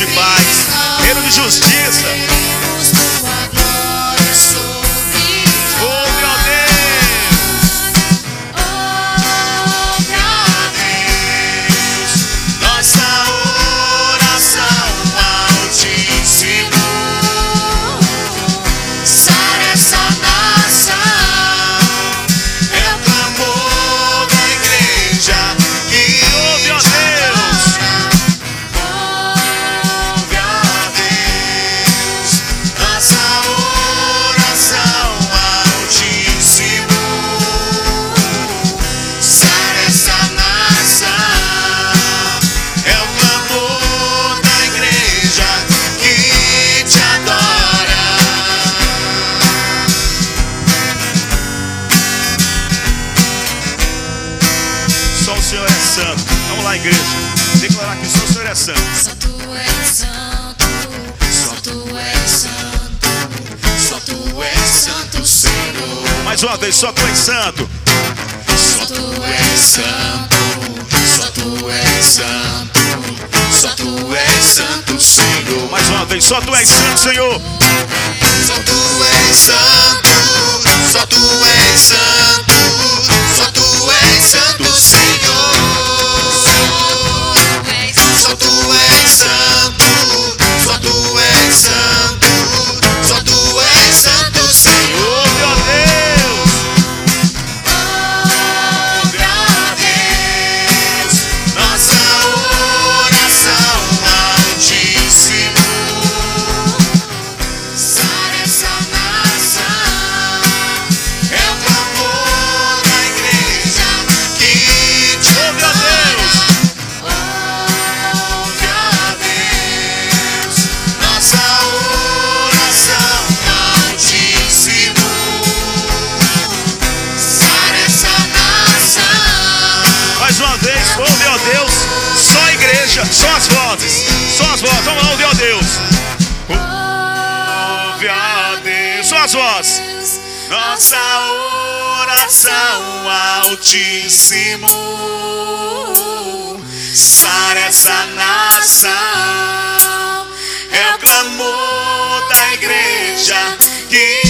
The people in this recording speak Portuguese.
de paz, reino de justiça. Santo. Vamos lá, igreja. Declarar que só o Senhor é santo. Só tu és santo, só tu és santo, só tu és santo, Senhor. Mais uma vez, só tu és santo. Só tu és santo, só tu és santo, só tu és santo, Senhor. Mais uma vez, só tu és santo, Senhor. Só tu és santo, Deus. Só a igreja, só as vozes. Só as vozes. Vamos lá, ouve, ó Deus. Ouve, ó Deus. Só as vozes. Nossa oração altíssimo. Sara essa nação. É o clamor da igreja que